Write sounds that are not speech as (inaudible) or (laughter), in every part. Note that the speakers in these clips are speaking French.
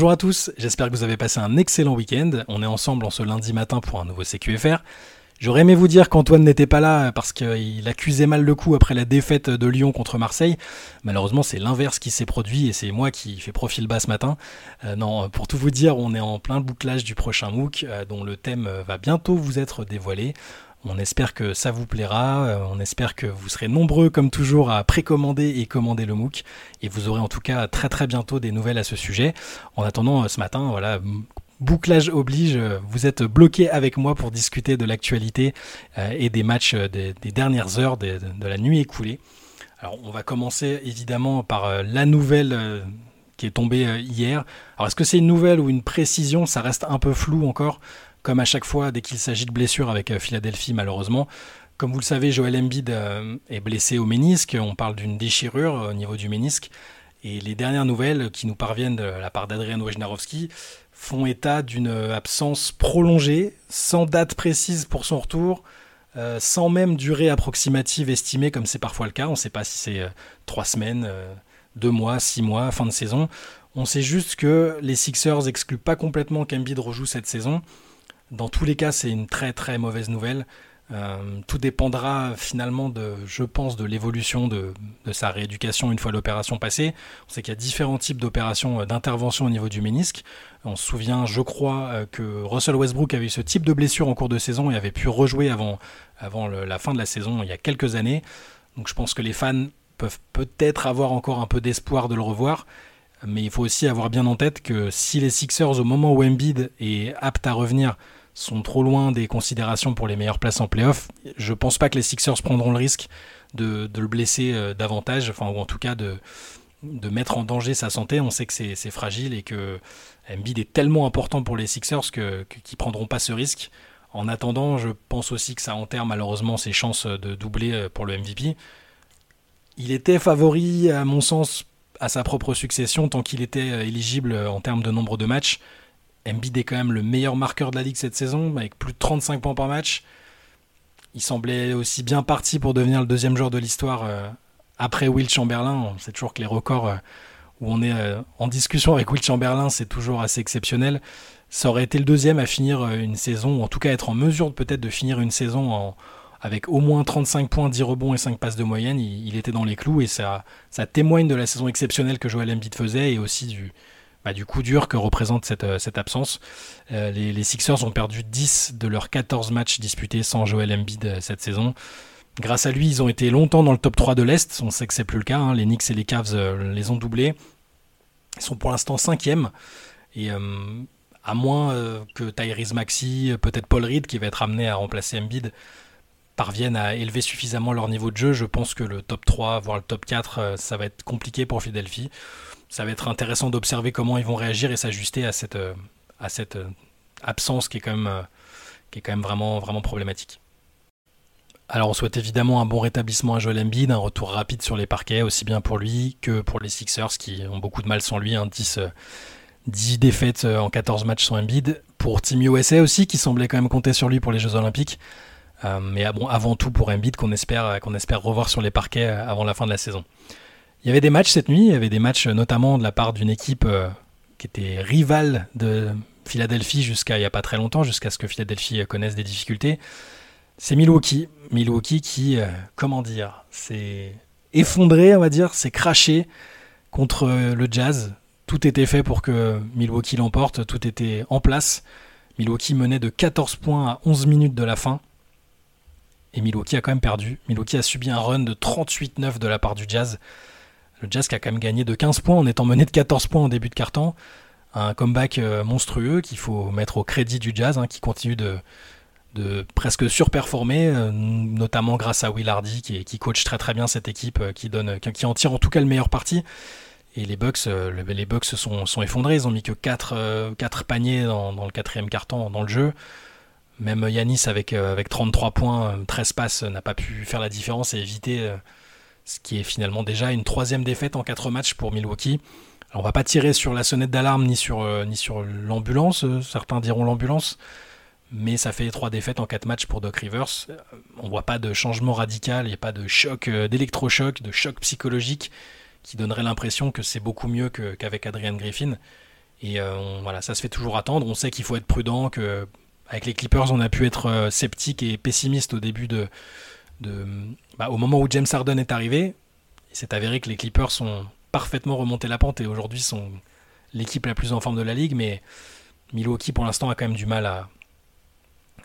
Bonjour à tous, j'espère que vous avez passé un excellent week-end. On est ensemble en ce lundi matin pour un nouveau CQFR. J'aurais aimé vous dire qu'Antoine n'était pas là parce qu'il accusait mal le coup après la défaite de Lyon contre Marseille. Malheureusement, c'est l'inverse qui s'est produit et c'est moi qui fais profil bas ce matin. Euh, non, pour tout vous dire, on est en plein bouclage du prochain MOOC euh, dont le thème va bientôt vous être dévoilé. On espère que ça vous plaira, euh, on espère que vous serez nombreux comme toujours à précommander et commander le MOOC et vous aurez en tout cas très très bientôt des nouvelles à ce sujet. En attendant, euh, ce matin, voilà, bouclage oblige, euh, vous êtes bloqué avec moi pour discuter de l'actualité et des matchs des, dernières heures de, la nuit écoulée. Alors on va commencer évidemment par la nouvelle qui est tombée hier. Alors est-ce que c'est une nouvelle ou une précision? Ça reste un peu flou encore comme à chaque fois dès qu'il s'agit de blessures avec euh, Philadelphie malheureusement. Comme vous le savez, Joel Embiid euh, est blessé au ménisque, on parle d'une déchirure au niveau du ménisque, et les dernières nouvelles qui nous parviennent de la part d'Adrian Wojnarowski font état d'une absence prolongée, sans date précise pour son retour, euh, sans même durée approximative estimée comme c'est parfois le cas. On ne sait pas si c'est trois semaines, deux mois, six mois, fin de saison. On sait juste que les Sixers excluent pas complètement qu'Embiid rejoue cette saison. Dans tous les cas, c'est une très très mauvaise nouvelle. Euh, tout dépendra finalement de, je pense, de l'évolution de, sa rééducation une fois l'opération passée. On sait qu'il y a différents types d'opérations euh, d'intervention au niveau du ménisque. On se souvient, je crois, euh, que Russell Westbrook avait eu ce type de blessure en cours de saison et avait pu rejouer avant, avant la fin de la saison il y a quelques années. Donc je pense que les fans peuvent peut-être avoir encore un peu d'espoir de le revoir. Mais il faut aussi avoir bien en tête que si les Sixers, au moment où Embiid est apte à revenir, sont trop loin des considérations pour les meilleures places en playoff. Je pense pas que les Sixers prendront le risque de, le blesser euh, davantage, enfin, ou en tout cas de, mettre en danger sa santé. On sait que c'est fragile et que Embiid est tellement important pour les Sixers que, qu'ils prendront pas ce risque. En attendant, je pense aussi que ça enterre malheureusement ses chances de doubler euh, pour le MVP. Il était favori, à mon sens, à sa propre succession tant qu'il était euh, éligible en termes de nombre de matchs. Embiid est quand même le meilleur marqueur de la ligue cette saison, avec plus de 35 points par match. Il semblait aussi bien parti pour devenir le deuxième joueur de l'histoire euh, après Will Chamberlain. C'est toujours que les records euh, où on est euh, en discussion avec Will Chamberlain, c'est toujours assez exceptionnel. Ça aurait été le deuxième à finir une saison, ou en tout cas être en mesure peut-être de finir une saison avec au moins 35 points, 10 rebonds et 5 passes de moyenne. Il, était dans les clous et ça, ça témoigne de la saison exceptionnelle que Joel Embiid faisait et aussi du, bah, du coup dur que représente cette, euh, absence. Euh, les, Sixers ont perdu 10 de leurs 14 matchs disputés sans Joel Embiid euh, cette saison. Grâce à lui, ils ont été longtemps dans le top 3 de l'Est. On sait que c'est plus le cas. Hein. Les Knicks et les Cavs les ont doublés. Ils sont pour l'instant 5 Et à moins que Tyrese Maxi, peut-être Paul Reed, qui va être amené à remplacer Embiid, parviennent à élever suffisamment leur niveau de jeu, je pense que le top 3, voire le top 4, ça va être compliqué pour Philadelphie ça va être intéressant d'observer comment ils vont réagir et s'ajuster à cette, euh, euh, absence qui est quand même, euh, vraiment, problématique. Alors on souhaite évidemment un bon rétablissement à Joel Embiid, un retour rapide sur les parquets, aussi bien pour lui que pour les Sixers qui ont beaucoup de mal sans lui, 10, hein, 10, défaites en 14 matchs sans Embiid. Pour Team USA aussi, qui semblait quand même compter sur lui pour les Jeux Olympiques. mais bon, avant tout pour Embiid qu'on espère revoir sur les parquets avant la fin de la saison. Il y avait des matchs cette nuit, il y avait des matchs notamment de la part d'une équipe euh, qui était rivale de Philadelphie jusqu'à il n'y a pas très longtemps, jusqu'à ce que Philadelphie connaisse des difficultés. C'est Milwaukee. Milwaukee qui, euh, comment dire, s'est effondré, on va dire, s'est craché contre le Jazz. Tout était fait pour que Milwaukee l'emporte, tout était en place. Milwaukee menait de 14 points à 11 minutes de la fin. Et Milwaukee a quand même perdu. Milwaukee a subi un run de 38-9 de la part du Jazz. Le Jazz qui a quand même gagné de 15 points en étant mené de 14 points en début de carton. Un comeback euh, monstrueux qu'il faut mettre au crédit du Jazz, hein, qui continue de, presque surperformer, euh, notamment grâce à Will Hardy qui, coach très très bien cette équipe, euh, qui, donne, qui, en tire en tout cas le meilleur parti. Et les Bucks, les Bucks sont, effondrés, ils ont mis que 4, 4 paniers dans, dans, le quatrième carton dans le jeu. Même Yanis avec, avec 33 points, 13 passes, n'a pas pu faire la différence et éviter ce qui est finalement déjà une troisième défaite en quatre matchs pour Milwaukee. Alors on va pas tirer sur la sonnette d'alarme ni sur, euh, sur l'ambulance, euh, certains diront l'ambulance, mais ça fait trois défaites en quatre matchs pour Doc Rivers. Euh, on voit pas de changement radical, il n'y a pas de choc, d'électrochoc, de choc psychologique qui donnerait l'impression que c'est beaucoup mieux qu'avec Adrian Griffin. Et voilà, ça se fait toujours attendre. On sait qu'il faut être prudent, que avec les Clippers, on a pu être sceptique et pessimiste au début de, bah, au moment où James Harden est arrivé. Il s'est avéré que les Clippers sont parfaitement remonté la pente et aujourd'hui sont l'équipe la plus en forme de la ligue, mais Milwaukee pour l'instant a quand même du mal à,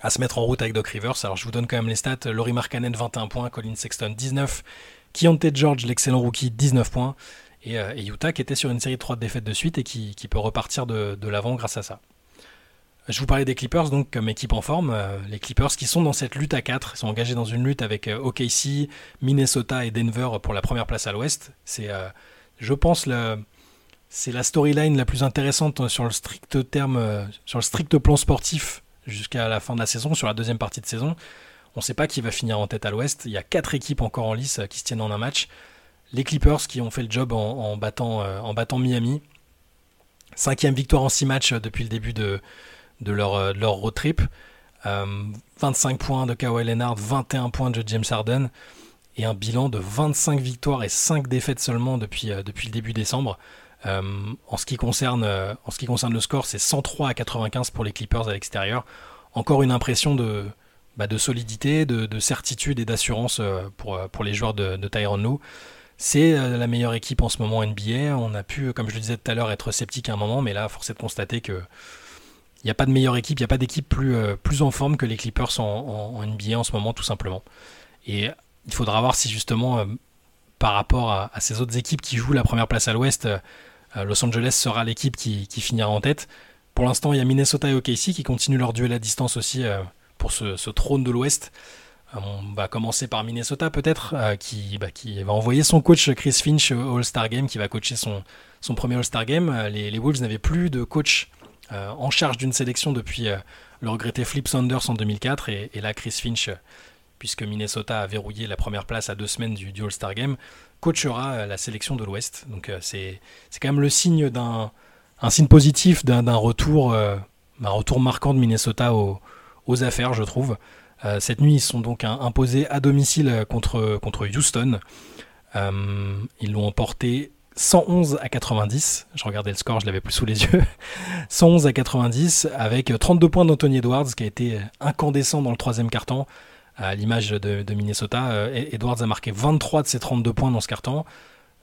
à se mettre en route avec Doc Rivers. Alors je vous donne quand même les stats. Laurie Markkanen 21 points, Colin Sexton 19, Keontae George l'excellent rookie 19 points euh, et, Utah qui était sur une série de 3 défaites de suite et qui, peut repartir de, l'avant grâce à ça. Je vous parlais des Clippers donc comme équipe en forme. Euh, les Clippers qui sont dans cette lutte à 4, sont engagés dans une lutte avec euh, OKC, Minnesota et Denver pour la première place à l'ouest. C'est je pense, c'est la storyline la plus intéressante sur le strict terme, euh, sur le strict plan sportif jusqu'à la fin de la saison, sur la deuxième partie de saison. On ne sait pas qui va finir en tête à l'ouest. Il y a quatre équipes encore en lice euh, qui se tiennent en un match. Les Clippers qui ont fait le job en, battant, euh, en battant Miami. Cinquième victoire en six matchs depuis le début de, de, leur, road trip. 25 points de Kawhi Leonard, 21 points de James Harden et un bilan de 25 victoires et 5 défaites seulement depuis, euh, depuis le début décembre. Euh, en, ce qui concerne, euh, en ce qui concerne le score, c'est 103 à 95 pour les Clippers à l'extérieur. Encore une impression de, bah, de solidité, de, certitude et d'assurance pour, pour les joueurs de, de Tyron. C'est la meilleure équipe en ce moment NBA. On a pu, comme je le disais tout à l'heure, être sceptique à un moment, mais là, force est de constater que n'y a pas de meilleure équipe, il n'y a pas d'équipe plus, plus en forme que les Clippers en, en, NBA en ce moment, tout simplement. Et il faudra voir si justement, euh, par rapport à, ces autres équipes qui jouent la première place à l'ouest, euh, euh, Los Angeles sera l'équipe qui, finira en tête. Pour l'instant, il y a Minnesota et OKC qui continuent leur duel à distance aussi pour ce, trône de l'ouest. On va commencer par Minnesota peut-être, qui, bah, qui, va envoyer son coach Chris Finch au All-Star Game, qui va coacher son, son premier All-Star Game. Les, Wolves n'avaient plus de coach en charge d'une sélection depuis le regretté Flip Saunders en 2004, et, là Chris Finch puisque Minnesota a verrouillé la première place à deux semaines du, All-Star Game, coachera euh, la sélection de l'Ouest. Donc euh, c'est quand même le signe d'un un signe positif d'un retour, euh, un retour marquant de Minnesota aux, affaires, je trouve. cette nuit, ils sont donc imposés à domicile contre, contre Houston. ils l'ont emporté 111 à 90. Je regardais le score, je l'avais plus sous les yeux. (laughs) 111 à 90 avec 32 points d'Anthony Edwards qui a été incandescent dans le troisième quart-temps à l'image de, Minnesota. Euh, Edwards a marqué 23 de ses 32 points dans ce carton.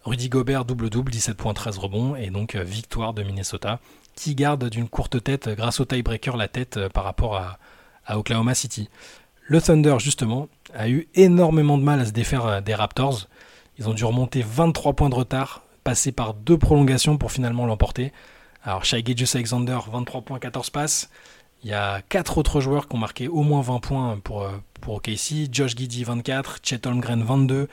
Rudy Gobert double-double, 17 points, 13 rebonds, et donc euh, victoire de Minnesota, qui garde d'une courte tête, euh, grâce au tiebreaker, la tête par rapport à, Oklahoma City. Le Thunder, justement, a eu énormément de mal à se défaire des Raptors. Ils ont dû remonter 23 points de retard, passer par deux prolongations pour finalement l'emporter. Alors, Shai Alexander, 23 points, 14 passes. Il y a quatre autres joueurs qui ont marqué au moins 20 points pour, euh, pour OKC. Josh Giddy 24, Chet Holmgren 22,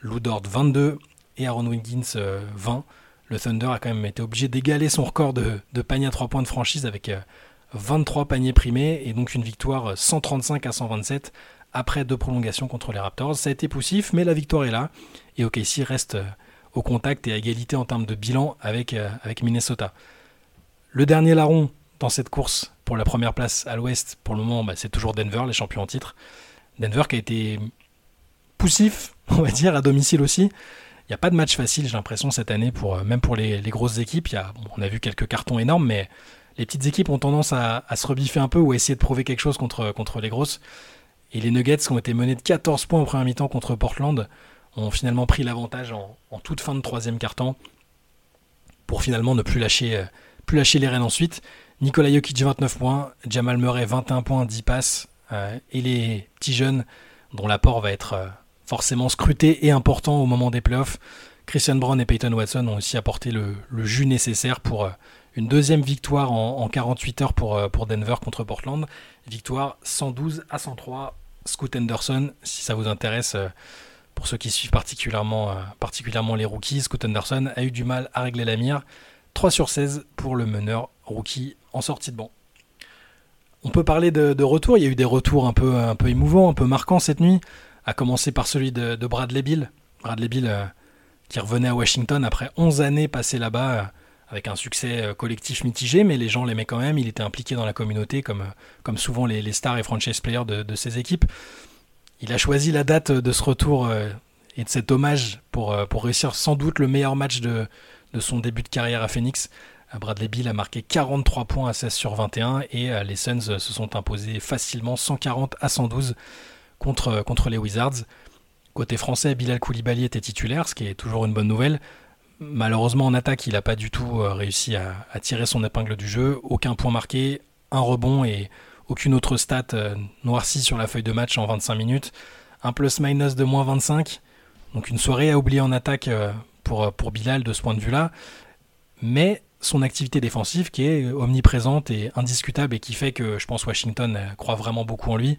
Lou Dort 22 et Aaron Wiggins 20. Euh, Le Thunder a quand même été obligé d'égaler son record de, de panier à 3 points de franchise avec 23 euh, paniers primés et donc une victoire 135 à 127 après deux prolongations contre les Raptors. Ça a été poussif, mais la victoire est là et OKC reste au contact et à égalité en termes de bilan avec, avec Minnesota. Le dernier larron dans cette course pour la première place à l'ouest, pour le moment, bah, c'est toujours Denver, les champions en titre. Denver qui a été poussif, (laughs) on va dire, à domicile aussi. Il n'y a pas de match facile, j'ai l'impression, cette année, pour, euh, même pour les, grosses équipes. Y a, on a vu quelques cartons énormes, mais les petites équipes ont tendance à, se rebiffer un peu ou à essayer de prouver quelque chose contre, contre les grosses. Et les Nuggets, qui ont été menés de 14 points au premier mi-temps contre Portland, ont finalement pris l'avantage en, toute fin de troisième carton pour finalement ne plus lâcher, euh, les rênes ensuite. Nikola Jokic 29 points, Jamal Murray 21 points, 10 passes, euh, et les petits jeunes dont l'apport va être euh, forcément scruté et important au moment des playoffs. Christian Brown et Peyton Watson ont aussi apporté le, jus nécessaire pour une deuxième victoire en, 48 heures pour, Denver contre Portland. Victoire 112 à 103. Scoot Anderson, si ça vous intéresse, pour ceux qui suivent particulièrement, particulièrement les rookies, Scoot Anderson a eu du mal à régler la mire. 3 sur 16 pour le meneur rookie en sortie de banc. On peut parler de, retour, il y a eu des retours un peu, un peu émouvants, un peu marquants cette nuit, à commencer par celui de, Bradley Bill. Bradley Bill euh, qui revenait à Washington après 11 années passées là-bas euh, avec un succès euh, collectif mitigé, mais les gens l'aimaient quand même, il était impliqué dans la communauté comme, comme souvent les, stars et franchise players de, ses équipes. Il a choisi la date de ce retour et de cet hommage pour, pour réussir sans doute le meilleur match de, son début de carrière à Phoenix Bradley Bill a marqué 43 points à 16 sur 21 et les Suns se sont imposés facilement 140 à 112 contre, les Wizards. Côté français, Bilal Koulibaly était titulaire, ce qui est toujours une bonne nouvelle. Malheureusement, en attaque, il n'a pas du tout réussi à, tirer son épingle du jeu. Aucun point marqué, un rebond et aucune autre stat noircie sur la feuille de match en 25 minutes. Un plus-minus de moins 25. Donc une soirée à oublier en attaque pour, pour Bilal de ce point de vue-là. Mais son activité défensive qui est omniprésente et indiscutable et qui fait que je pense Washington croit vraiment beaucoup en lui.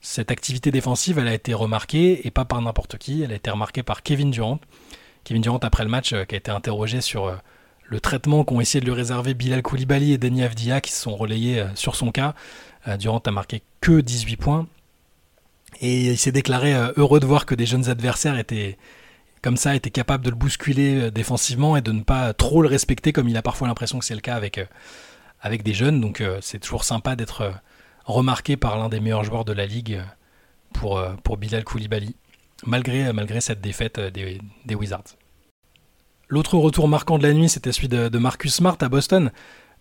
Cette activité défensive, elle a été remarquée et pas par n'importe qui, elle a été remarquée par Kevin Durant. Kevin Durant après le match qui a été interrogé sur le traitement qu'ont essayé de lui réserver Bilal Koulibaly et Denis Avdia qui se sont relayés sur son cas. Durant a marqué que 18 points et il s'est déclaré heureux de voir que des jeunes adversaires étaient comme ça était capable de le bousculer euh, défensivement et de ne pas trop le respecter comme il a parfois l'impression que c'est le cas avec, euh, des jeunes. Donc euh, c'est toujours sympa d'être remarqué par l'un des meilleurs joueurs de la ligue pour, Bilal Koulibaly, malgré, cette défaite des Wizards. L'autre retour marquant de la nuit, c'était celui de, Marcus Smart à Boston.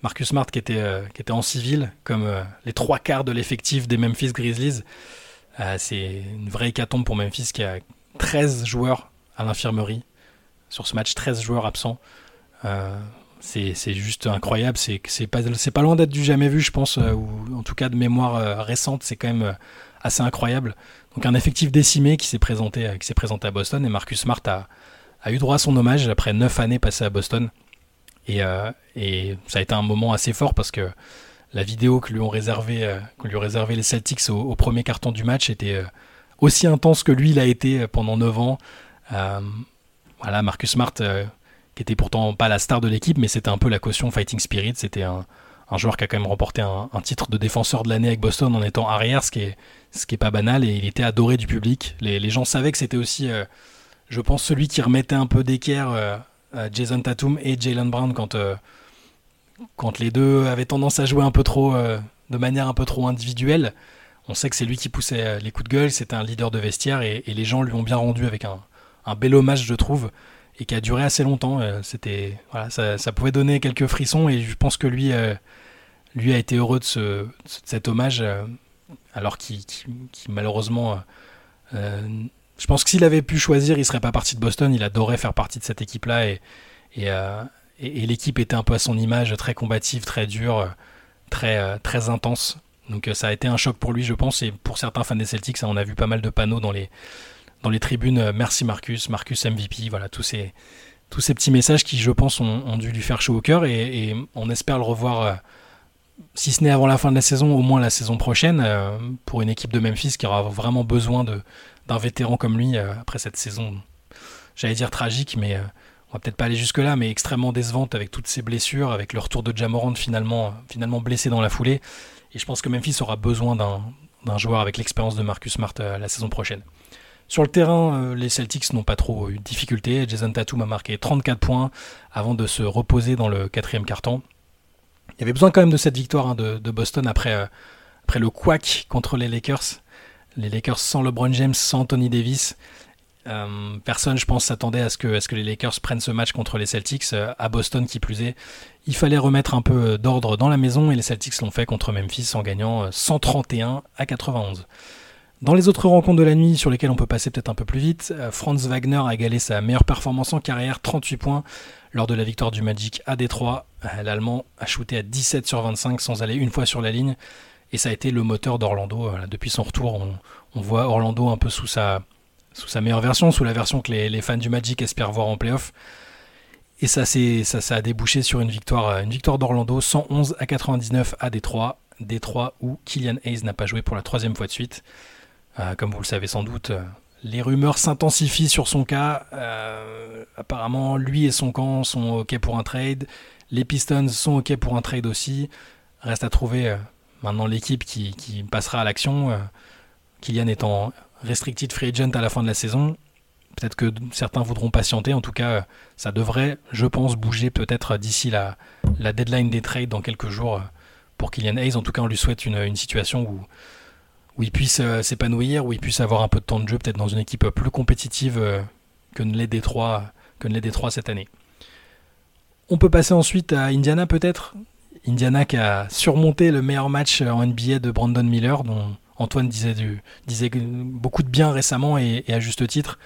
Marcus Smart qui était, qui était en civil, comme les trois quarts de l'effectif des Memphis Grizzlies. c'est une vraie hécatombe pour Memphis qui a 13 joueurs à l'infirmerie. Sur ce match, 13 joueurs absents. Euh, c'est juste incroyable. C'est pas, pas loin d'être du jamais vu, je pense, euh, ou en tout cas de mémoire euh, récente. C'est quand même assez incroyable. Donc un effectif décimé qui s'est présenté, qui présenté à Boston et Marcus Smart a, a, eu droit à son hommage après 9 années passées à Boston. Et, et, ça a été un moment assez fort parce que la vidéo que lui ont réservé, réservé les Celtics au, premier carton du match était aussi intense que lui l'a été pendant 9 ans. Euh, voilà, Marcus Smart, euh, qui était pourtant pas la star de l'équipe, mais c'était un peu la caution Fighting Spirit. C'était un, joueur qui a quand même remporté un, titre de défenseur de l'année avec Boston en étant arrière, ce qui est, pas banal, et il était adoré du public. Les, gens savaient que c'était aussi, euh, je pense, celui qui remettait un peu d'équerre Jason Tatum et Jalen Brown quand, quand les deux avaient tendance à jouer un peu trop, de manière un peu trop individuelle. On sait que c'est lui qui poussait les coups de gueule, c'était un leader de vestiaire, et les gens lui ont bien rendu avec un, bel hommage, je trouve, et qui a duré assez longtemps. Euh, c'était, ça, pouvait donner quelques frissons, et je pense que lui, euh, a été heureux de, ce, cet hommage, euh, alors qu'il malheureusement, je pense que s'il avait pu choisir, il serait pas parti de Boston. Il adorait faire partie de cette équipe-là, et, et, et, l'équipe était un peu à son image, très combative, très dure, très, très intense. Donc ça a été un choc pour lui, je pense, et pour certains fans des Celtics, on a vu pas mal de panneaux dans les, dans les tribunes euh, merci Marcus, Marcus MVP, voilà tous ces, tous ces petits messages qui je pense ont, dû lui faire chaud au cœur et, on espère le revoir euh, si ce n'est avant la fin de la saison, au moins la saison prochaine, euh, pour une équipe de Memphis qui aura vraiment besoin d'un vétéran comme lui après cette saison, j'allais dire tragique, mais on va peut-être pas aller jusque-là, mais extrêmement décevante avec toutes ces blessures, avec le retour de Jamorand finalement, finalement blessé dans la foulée. Et je pense que Memphis aura besoin d'un joueur avec l'expérience de Marcus Smart la saison prochaine. Sur le terrain, euh, les Celtics n'ont pas trop eu de difficultés. Jason Tatum a marqué 34 points avant de se reposer dans le quatrième carton. Il y avait besoin quand même de cette victoire hein, de, Boston après, euh, après le quack contre les Lakers. Les Lakers sans LeBron James, sans Tony Davis. Euh, personne, je pense, s'attendait à, ce que, ce que les Lakers prennent ce match contre les Celtics, à Boston qui plus est. Il fallait remettre un peu d'ordre dans la maison et les Celtics l'ont fait contre Memphis en gagnant 131 à 91. Dans les autres rencontres de la nuit sur lesquelles on peut passer peut-être un peu plus vite, euh, Franz Wagner a égalé sa meilleure performance en carrière, 38 points, lors de la victoire du Magic à Détroit. Euh, L'Allemand a shooté à 17 sur 25 sans aller une fois sur la ligne, et ça a été le moteur d'Orlando. Depuis son retour, on, voit Orlando un peu sous sa, meilleure version, sous la version que les, fans du Magic espèrent voir en playoff. Et ça, ça, ça a débouché sur une victoire, une victoire d'Orlando, 111 à 99 à Détroit. Détroit où Killian Hayes n'a pas joué pour la troisième fois de suite. Euh, comme vous le savez sans doute, euh, les rumeurs s'intensifient sur son cas. Euh, apparemment, lui et son camp sont OK pour un trade. Les Pistons sont OK pour un trade aussi. Reste à trouver maintenant l'équipe qui, passera à l'action. Kylian étant restricted free agent à la fin de la saison. Peut-être que certains voudront patienter. En tout cas, ça devrait, je pense, bouger peut-être d'ici la, la deadline des trades dans quelques jours pour Kylian Hayes. En tout cas, on lui souhaite une situation où où il puisse euh, s'épanouir, où il puisse avoir un peu de temps de jeu, peut-être dans une équipe plus compétitive euh, que ne l'est Détroit, cette année. On peut passer ensuite à Indiana peut-être. Indiana qui a surmonté le meilleur match en NBA de Brandon Miller, dont Antoine disait, beaucoup de bien récemment et, à juste titre.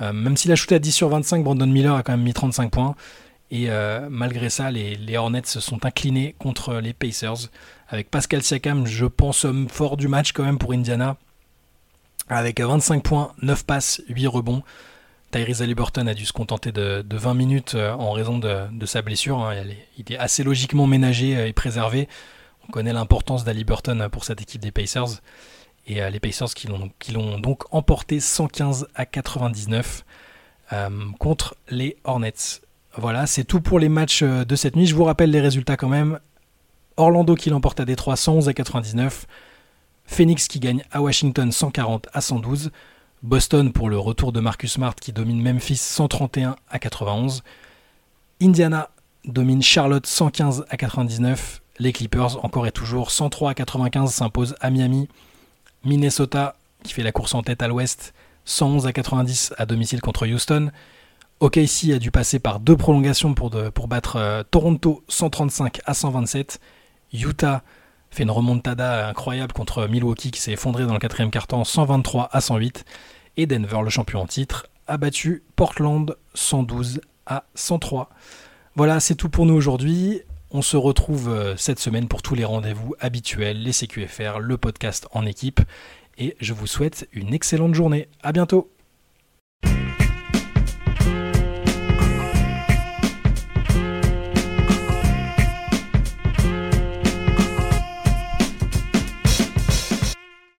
Euh, même s'il a shooté à 10 sur 25, Brandon Miller a quand même mis 35 points. Et euh, malgré ça, les, Hornets se sont inclinés contre les Pacers. Avec Pascal Siakam, je pense, homme fort du match quand même pour Indiana. Avec 25 points, 9 passes, 8 rebonds. Tyrese Halliburton a dû se contenter de, 20 minutes euh, en raison de, sa blessure. Hein. Il est assez logiquement ménagé et préservé. On connaît l'importance d'Halliburton pour cette équipe des Pacers. Et les Pacers qui l'ont donc emporté 115 à 99 contre les Hornets. Voilà, c'est tout pour les matchs euh, de cette nuit. Je vous rappelle les résultats quand même. Orlando qui l'emporte à Détroit 111 à 99. Phoenix qui gagne à Washington 140 à 112. Boston pour le retour de Marcus Smart qui domine Memphis 131 à 91. Indiana domine Charlotte 115 à 99. Les Clippers encore et toujours 103 à 95 s'imposent à Miami. Minnesota qui fait la course en tête à l'ouest 111 à 90 à domicile contre Houston. OKC a dû passer par deux prolongations pour, battre euh, Toronto 135 à 127. Utah fait une remontada incroyable contre Milwaukee qui s'est effondré dans le quatrième quart-temps 123 à 108. Et Denver, le champion en titre, a battu Portland 112 à 103. Voilà, c'est tout pour nous aujourd'hui. On se retrouve euh, cette semaine pour tous les rendez-vous habituels, les CQFR, le podcast en équipe. Et je vous souhaite une excellente journée. À bientôt!